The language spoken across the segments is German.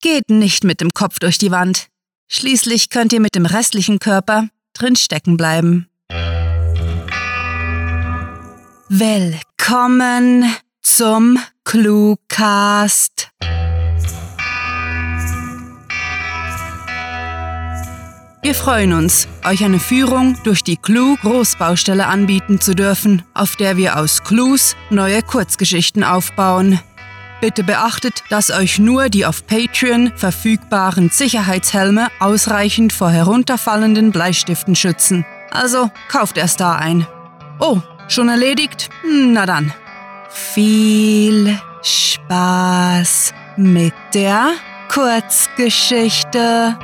Geht nicht mit dem Kopf durch die Wand. Schließlich könnt ihr mit dem restlichen Körper drin stecken bleiben. Willkommen zum Cluecast. Wir freuen uns, euch eine Führung durch die Clue Großbaustelle anbieten zu dürfen, auf der wir aus Clues neue Kurzgeschichten aufbauen. Bitte beachtet, dass euch nur die auf Patreon verfügbaren Sicherheitshelme ausreichend vor herunterfallenden Bleistiften schützen. Also kauft erst da ein. Oh, schon erledigt? Na dann. Viel Spaß mit der Kurzgeschichte.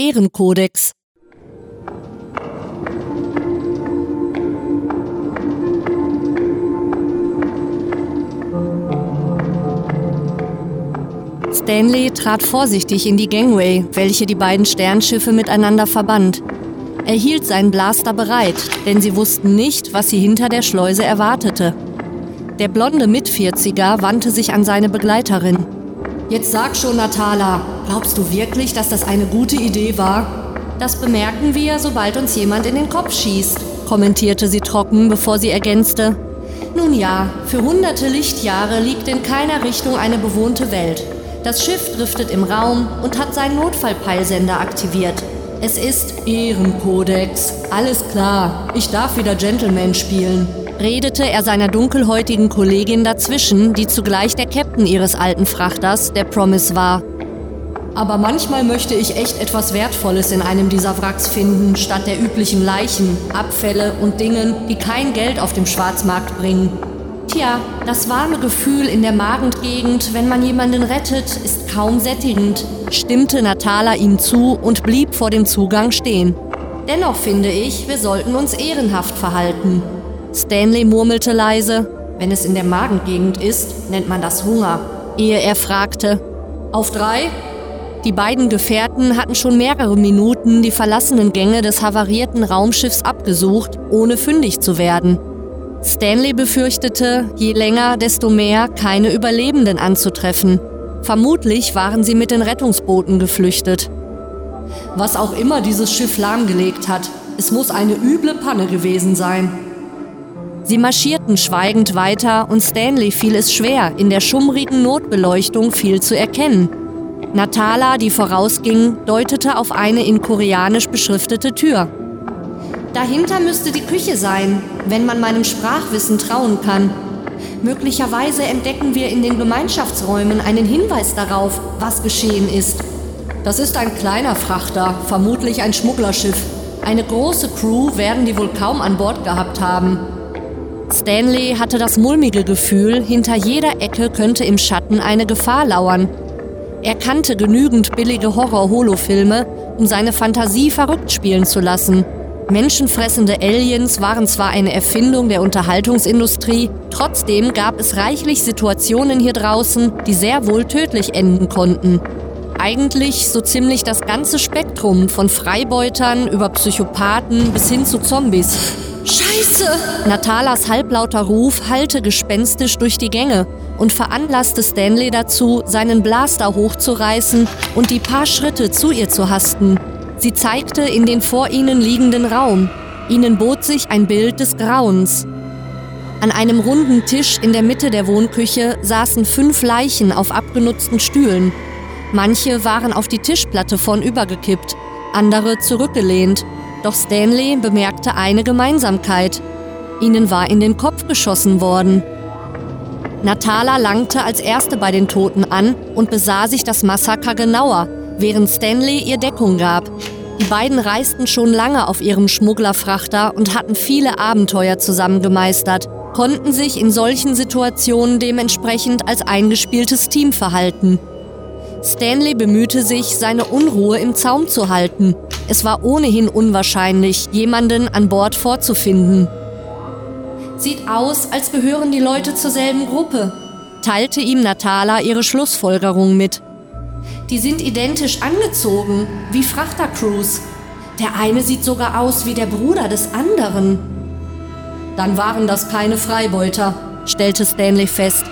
Ehrenkodex Stanley trat vorsichtig in die Gangway, welche die beiden Sternschiffe miteinander verband. Er hielt seinen Blaster bereit, denn sie wussten nicht, was sie hinter der Schleuse erwartete. Der blonde Mitvierziger wandte sich an seine Begleiterin. Jetzt sag schon, Natala, glaubst du wirklich, dass das eine gute Idee war? Das bemerken wir, sobald uns jemand in den Kopf schießt, kommentierte sie trocken, bevor sie ergänzte. Nun ja, für hunderte Lichtjahre liegt in keiner Richtung eine bewohnte Welt. Das Schiff driftet im Raum und hat seinen Notfallpeilsender aktiviert. Es ist Ehrenkodex. Alles klar, ich darf wieder Gentleman spielen redete er seiner dunkelhäutigen Kollegin dazwischen, die zugleich der Captain ihres alten Frachters, der Promise war. Aber manchmal möchte ich echt etwas Wertvolles in einem dieser Wracks finden, statt der üblichen Leichen, Abfälle und Dingen, die kein Geld auf dem Schwarzmarkt bringen. Tja, das warme Gefühl in der Magengegend, wenn man jemanden rettet, ist kaum sättigend, stimmte Natala ihm zu und blieb vor dem Zugang stehen. Dennoch finde ich, wir sollten uns ehrenhaft verhalten. Stanley murmelte leise, wenn es in der Magengegend ist, nennt man das Hunger, ehe er fragte, auf drei? Die beiden Gefährten hatten schon mehrere Minuten die verlassenen Gänge des havarierten Raumschiffs abgesucht, ohne fündig zu werden. Stanley befürchtete, je länger, desto mehr keine Überlebenden anzutreffen. Vermutlich waren sie mit den Rettungsbooten geflüchtet. Was auch immer dieses Schiff lahmgelegt hat, es muss eine üble Panne gewesen sein. Sie marschierten schweigend weiter und Stanley fiel es schwer, in der schummrigen Notbeleuchtung viel zu erkennen. Natala, die vorausging, deutete auf eine in Koreanisch beschriftete Tür. Dahinter müsste die Küche sein, wenn man meinem Sprachwissen trauen kann. Möglicherweise entdecken wir in den Gemeinschaftsräumen einen Hinweis darauf, was geschehen ist. Das ist ein kleiner Frachter, vermutlich ein Schmugglerschiff. Eine große Crew werden die wohl kaum an Bord gehabt haben. Stanley hatte das mulmige Gefühl, hinter jeder Ecke könnte im Schatten eine Gefahr lauern. Er kannte genügend billige Horror-Holofilme, um seine Fantasie verrückt spielen zu lassen. Menschenfressende Aliens waren zwar eine Erfindung der Unterhaltungsindustrie, trotzdem gab es reichlich Situationen hier draußen, die sehr wohl tödlich enden konnten. Eigentlich so ziemlich das ganze Spektrum von Freibeutern über Psychopathen bis hin zu Zombies. Scheiße! Natalas halblauter Ruf hallte gespenstisch durch die Gänge und veranlasste Stanley dazu, seinen Blaster hochzureißen und die paar Schritte zu ihr zu hasten. Sie zeigte in den vor ihnen liegenden Raum. Ihnen bot sich ein Bild des Grauens. An einem runden Tisch in der Mitte der Wohnküche saßen fünf Leichen auf abgenutzten Stühlen. Manche waren auf die Tischplatte vornübergekippt, andere zurückgelehnt doch Stanley bemerkte eine Gemeinsamkeit. Ihnen war in den Kopf geschossen worden. Natala langte als erste bei den Toten an und besah sich das Massaker genauer, während Stanley ihr Deckung gab. Die beiden reisten schon lange auf ihrem Schmugglerfrachter und hatten viele Abenteuer zusammen gemeistert, konnten sich in solchen Situationen dementsprechend als eingespieltes Team verhalten. Stanley bemühte sich, seine Unruhe im Zaum zu halten. Es war ohnehin unwahrscheinlich, jemanden an Bord vorzufinden. Sieht aus, als gehören die Leute zur selben Gruppe. teilte ihm Natala ihre Schlussfolgerung mit. Die sind identisch angezogen, wie Frachtercrews. Der eine sieht sogar aus wie der Bruder des anderen. Dann waren das keine Freibeuter, stellte Stanley fest.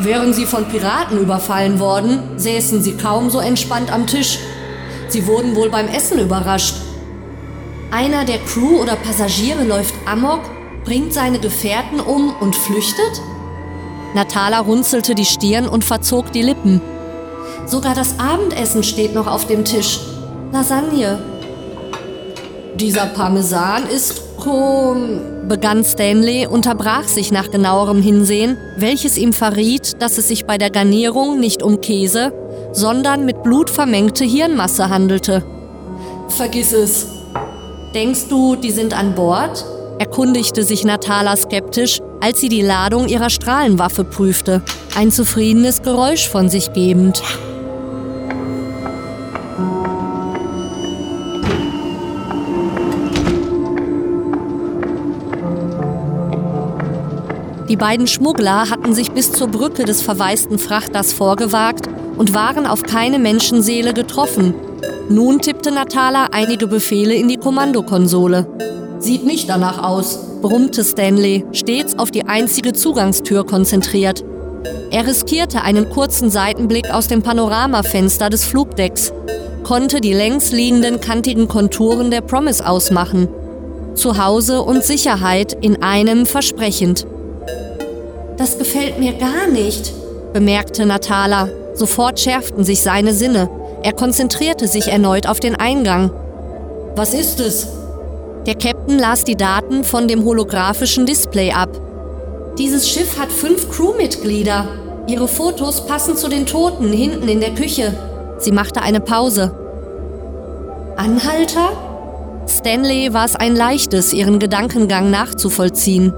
Wären sie von Piraten überfallen worden, säßen sie kaum so entspannt am Tisch. Sie wurden wohl beim Essen überrascht. Einer der Crew oder Passagiere läuft amok, bringt seine Gefährten um und flüchtet? Natala runzelte die Stirn und verzog die Lippen. Sogar das Abendessen steht noch auf dem Tisch. Lasagne. Dieser Parmesan ist um, begann Stanley, unterbrach sich nach genauerem Hinsehen, welches ihm verriet, dass es sich bei der Garnierung nicht um Käse, sondern mit Blut vermengte Hirnmasse handelte. Vergiss es. Denkst du, die sind an Bord? Erkundigte sich Natala skeptisch, als sie die Ladung ihrer Strahlenwaffe prüfte, ein zufriedenes Geräusch von sich gebend. Die beiden Schmuggler hatten sich bis zur Brücke des verwaisten Frachters vorgewagt und waren auf keine Menschenseele getroffen. Nun tippte Natala einige Befehle in die Kommandokonsole. Sieht nicht danach aus, brummte Stanley, stets auf die einzige Zugangstür konzentriert. Er riskierte einen kurzen Seitenblick aus dem Panoramafenster des Flugdecks, konnte die längs liegenden kantigen Konturen der Promise ausmachen. Zuhause und Sicherheit in einem versprechend. Das gefällt mir gar nicht, bemerkte Natala. Sofort schärften sich seine Sinne. Er konzentrierte sich erneut auf den Eingang. Was ist es? Der Captain las die Daten von dem holographischen Display ab. Dieses Schiff hat fünf Crewmitglieder. Ihre Fotos passen zu den Toten hinten in der Küche. Sie machte eine Pause. Anhalter? Stanley war es ein leichtes, ihren Gedankengang nachzuvollziehen.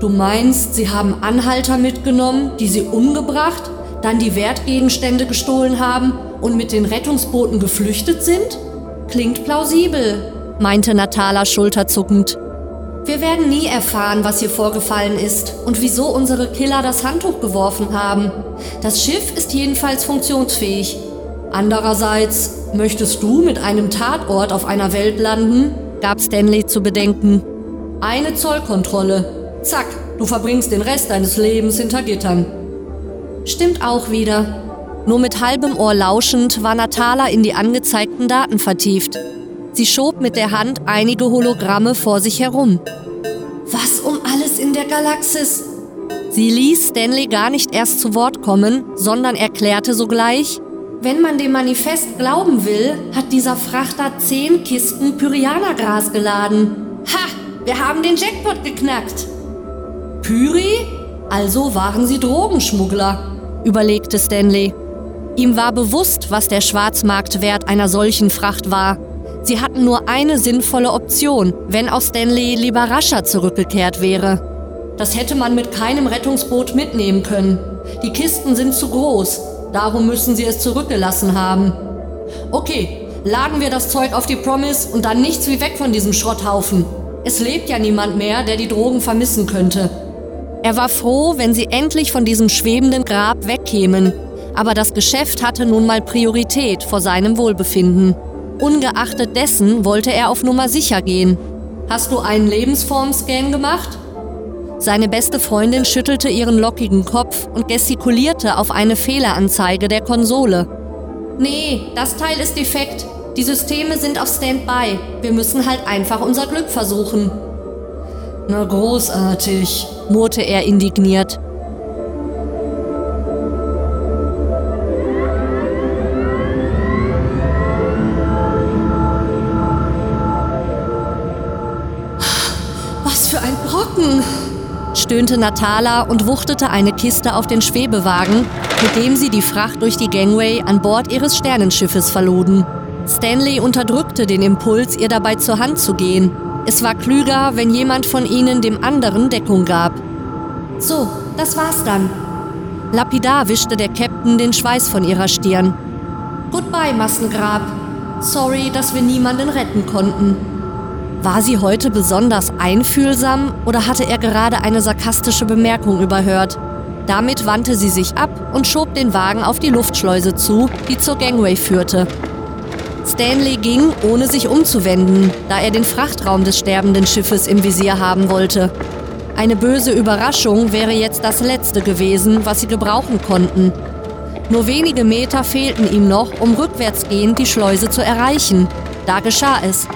Du meinst, sie haben Anhalter mitgenommen, die sie umgebracht, dann die Wertgegenstände gestohlen haben und mit den Rettungsbooten geflüchtet sind? Klingt plausibel, meinte Natala schulterzuckend. Wir werden nie erfahren, was hier vorgefallen ist und wieso unsere Killer das Handtuch geworfen haben. Das Schiff ist jedenfalls funktionsfähig. Andererseits, möchtest du mit einem Tatort auf einer Welt landen? gab Stanley zu bedenken. Eine Zollkontrolle, Zack, du verbringst den Rest deines Lebens hinter Gittern. Stimmt auch wieder. Nur mit halbem Ohr lauschend war Natala in die angezeigten Daten vertieft. Sie schob mit der Hand einige Hologramme vor sich herum. Was um alles in der Galaxis? Sie ließ Stanley gar nicht erst zu Wort kommen, sondern erklärte sogleich, wenn man dem Manifest glauben will, hat dieser Frachter zehn Kisten Pyrianergras geladen. Ha, wir haben den Jackpot geknackt. Pyri? Also waren sie Drogenschmuggler, überlegte Stanley. Ihm war bewusst, was der Schwarzmarktwert einer solchen Fracht war. Sie hatten nur eine sinnvolle Option, wenn auch Stanley lieber rascher zurückgekehrt wäre. Das hätte man mit keinem Rettungsboot mitnehmen können. Die Kisten sind zu groß, darum müssen sie es zurückgelassen haben. Okay, laden wir das Zeug auf die Promise und dann nichts wie weg von diesem Schrotthaufen. Es lebt ja niemand mehr, der die Drogen vermissen könnte. Er war froh, wenn sie endlich von diesem schwebenden Grab wegkämen, aber das Geschäft hatte nun mal Priorität vor seinem Wohlbefinden. Ungeachtet dessen wollte er auf Nummer sicher gehen. Hast du einen Lebensformscan gemacht? Seine beste Freundin schüttelte ihren lockigen Kopf und gestikulierte auf eine Fehleranzeige der Konsole. Nee, das Teil ist defekt. Die Systeme sind auf Standby. Wir müssen halt einfach unser Glück versuchen. Na großartig, murrte er indigniert. Stöhnte Natala und wuchtete eine Kiste auf den Schwebewagen, mit dem sie die Fracht durch die Gangway an Bord ihres Sternenschiffes verluden. Stanley unterdrückte den Impuls, ihr dabei zur Hand zu gehen. Es war klüger, wenn jemand von ihnen dem anderen Deckung gab. So, das war's dann. Lapidar wischte der Captain den Schweiß von ihrer Stirn. Goodbye, Massengrab. Sorry, dass wir niemanden retten konnten. War sie heute besonders einfühlsam oder hatte er gerade eine sarkastische Bemerkung überhört? Damit wandte sie sich ab und schob den Wagen auf die Luftschleuse zu, die zur Gangway führte. Stanley ging, ohne sich umzuwenden, da er den Frachtraum des sterbenden Schiffes im Visier haben wollte. Eine böse Überraschung wäre jetzt das Letzte gewesen, was sie gebrauchen konnten. Nur wenige Meter fehlten ihm noch, um rückwärtsgehend die Schleuse zu erreichen. Da geschah es.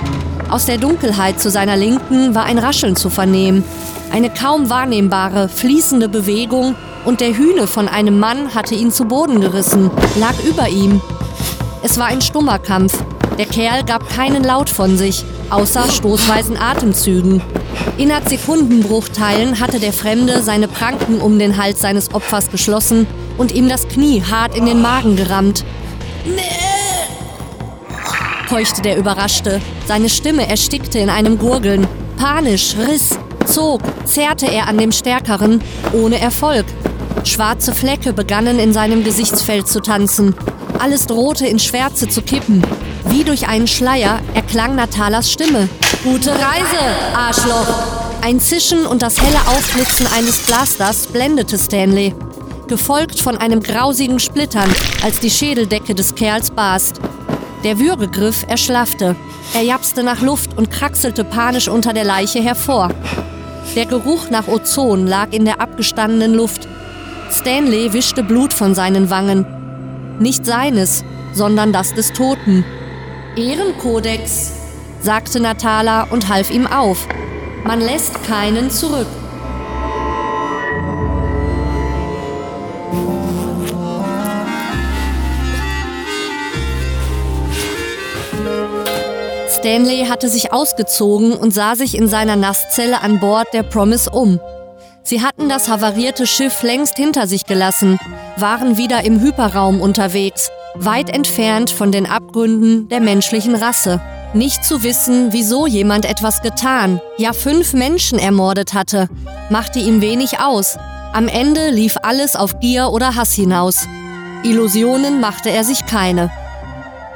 Aus der Dunkelheit zu seiner Linken war ein Rascheln zu vernehmen. Eine kaum wahrnehmbare, fließende Bewegung und der Hühne von einem Mann hatte ihn zu Boden gerissen, lag über ihm. Es war ein stummer Kampf. Der Kerl gab keinen Laut von sich, außer stoßweisen Atemzügen. Innerhalb Sekundenbruchteilen hatte der Fremde seine Pranken um den Hals seines Opfers geschlossen und ihm das Knie hart in den Magen gerammt. Keuchte der Überraschte. Seine Stimme erstickte in einem Gurgeln. Panisch, riss, zog, zerrte er an dem Stärkeren, ohne Erfolg. Schwarze Flecke begannen in seinem Gesichtsfeld zu tanzen. Alles drohte in Schwärze zu kippen. Wie durch einen Schleier erklang Natalas Stimme. Gute Reise, Arschloch! Ein Zischen und das helle Aufblitzen eines Pflasters blendete Stanley. Gefolgt von einem grausigen Splittern, als die Schädeldecke des Kerls barst. Der Würgegriff erschlaffte. Er japste nach Luft und kraxelte panisch unter der Leiche hervor. Der Geruch nach Ozon lag in der abgestandenen Luft. Stanley wischte Blut von seinen Wangen. Nicht seines, sondern das des Toten. Ehrenkodex, sagte Natala und half ihm auf. Man lässt keinen zurück. Stanley hatte sich ausgezogen und sah sich in seiner Nasszelle an Bord der Promise um. Sie hatten das havarierte Schiff längst hinter sich gelassen, waren wieder im Hyperraum unterwegs, weit entfernt von den Abgründen der menschlichen Rasse. Nicht zu wissen, wieso jemand etwas getan, ja fünf Menschen ermordet hatte, machte ihm wenig aus. Am Ende lief alles auf Gier oder Hass hinaus. Illusionen machte er sich keine.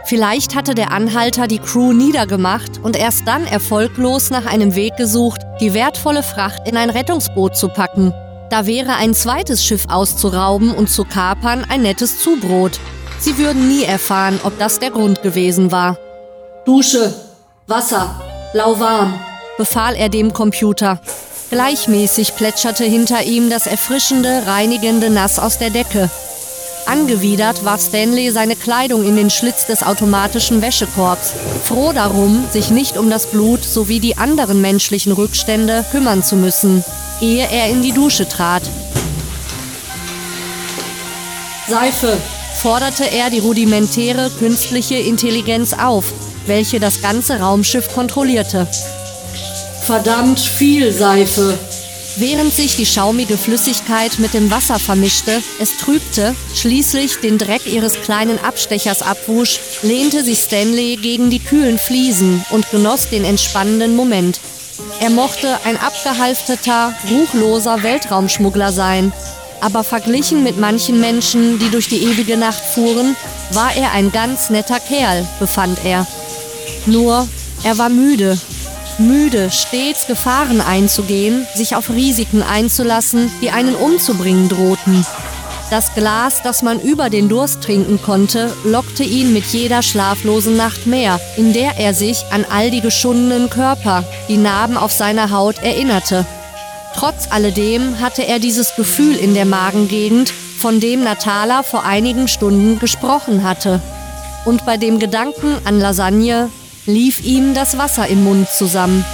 Vielleicht hatte der Anhalter die Crew niedergemacht und erst dann erfolglos nach einem Weg gesucht, die wertvolle Fracht in ein Rettungsboot zu packen. Da wäre ein zweites Schiff auszurauben und zu kapern ein nettes Zubrot. Sie würden nie erfahren, ob das der Grund gewesen war. Dusche, Wasser, lauwarm, befahl er dem Computer. Gleichmäßig plätscherte hinter ihm das erfrischende, reinigende Nass aus der Decke. Angewidert warf Stanley seine Kleidung in den Schlitz des automatischen Wäschekorbs, froh darum, sich nicht um das Blut sowie die anderen menschlichen Rückstände kümmern zu müssen, ehe er in die Dusche trat. Seife, forderte er die rudimentäre künstliche Intelligenz auf, welche das ganze Raumschiff kontrollierte. Verdammt viel Seife, Während sich die schaumige Flüssigkeit mit dem Wasser vermischte, es trübte, schließlich den Dreck ihres kleinen Abstechers abwusch, lehnte sich Stanley gegen die kühlen Fliesen und genoss den entspannenden Moment. Er mochte ein abgehalfterter, ruchloser Weltraumschmuggler sein, aber verglichen mit manchen Menschen, die durch die ewige Nacht fuhren, war er ein ganz netter Kerl, befand er. Nur, er war müde müde, stets Gefahren einzugehen, sich auf Risiken einzulassen, die einen umzubringen drohten. Das Glas, das man über den Durst trinken konnte, lockte ihn mit jeder schlaflosen Nacht mehr, in der er sich an all die geschundenen Körper, die Narben auf seiner Haut erinnerte. Trotz alledem hatte er dieses Gefühl in der Magengegend, von dem Natala vor einigen Stunden gesprochen hatte. Und bei dem Gedanken an Lasagne lief ihm das Wasser im Mund zusammen.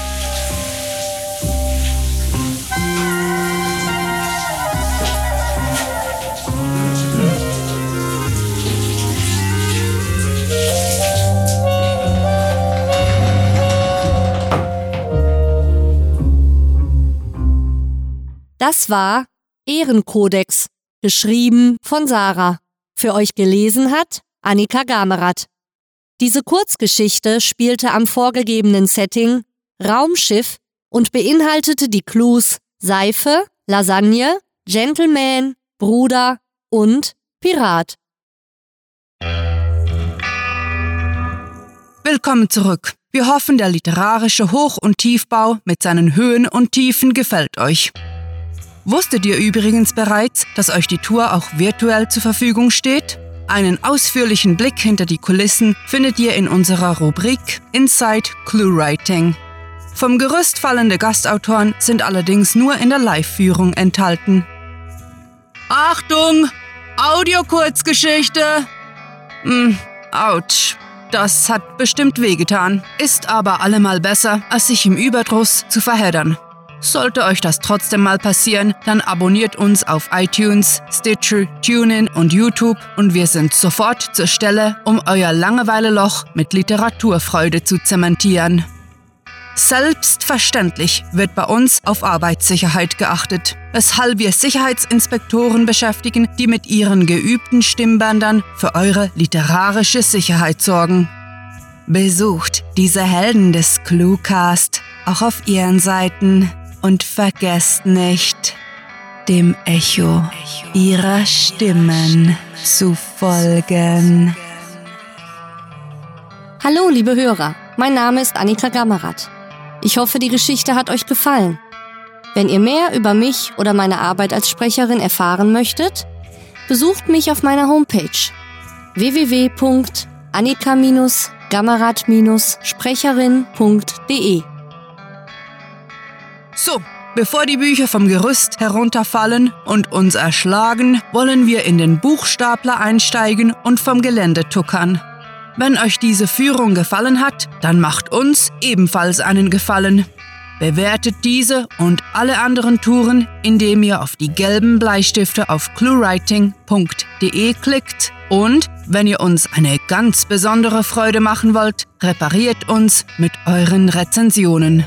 Das war Ehrenkodex, geschrieben von Sarah. Für euch gelesen hat Annika Gamerath. Diese Kurzgeschichte spielte am vorgegebenen Setting Raumschiff und beinhaltete die Clues Seife, Lasagne, Gentleman, Bruder und Pirat. Willkommen zurück. Wir hoffen, der literarische Hoch- und Tiefbau mit seinen Höhen und Tiefen gefällt euch. Wusstet ihr übrigens bereits, dass euch die Tour auch virtuell zur Verfügung steht? Einen ausführlichen Blick hinter die Kulissen findet ihr in unserer Rubrik Inside Clue Writing. Vom Gerüst fallende Gastautoren sind allerdings nur in der Live-Führung enthalten. Achtung! Audio-Kurzgeschichte! Hm, ouch. Das hat bestimmt wehgetan, ist aber allemal besser, als sich im Überdruss zu verheddern. Sollte euch das trotzdem mal passieren, dann abonniert uns auf iTunes, Stitcher, TuneIn und YouTube und wir sind sofort zur Stelle, um euer Langeweileloch mit Literaturfreude zu zementieren. Selbstverständlich wird bei uns auf Arbeitssicherheit geachtet, weshalb wir Sicherheitsinspektoren beschäftigen, die mit ihren geübten Stimmbändern für eure literarische Sicherheit sorgen. Besucht diese Helden des Cluecast auch auf ihren Seiten und vergesst nicht, dem Echo ihrer Stimmen zu folgen. Hallo, liebe Hörer, mein Name ist Annika Gammerath. Ich hoffe, die Geschichte hat euch gefallen. Wenn ihr mehr über mich oder meine Arbeit als Sprecherin erfahren möchtet, besucht mich auf meiner Homepage www.annika-gammerath-sprecherin.de. So, bevor die Bücher vom Gerüst herunterfallen und uns erschlagen, wollen wir in den Buchstapler einsteigen und vom Gelände tuckern. Wenn euch diese Führung gefallen hat, dann macht uns ebenfalls einen Gefallen. Bewertet diese und alle anderen Touren, indem ihr auf die gelben Bleistifte auf cluewriting.de klickt und, wenn ihr uns eine ganz besondere Freude machen wollt, repariert uns mit euren Rezensionen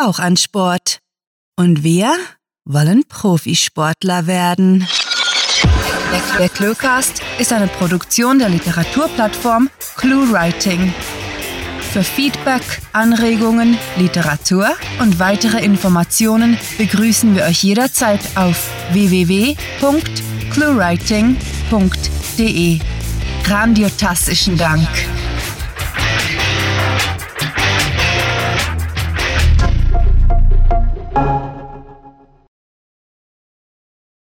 Auch ein Sport. Und wir wollen Profisportler werden. Der Cluecast ist eine Produktion der Literaturplattform ClueWriting. Für Feedback, Anregungen, Literatur und weitere Informationen begrüßen wir euch jederzeit auf www.cluewriting.de. Grandiotastischen Dank.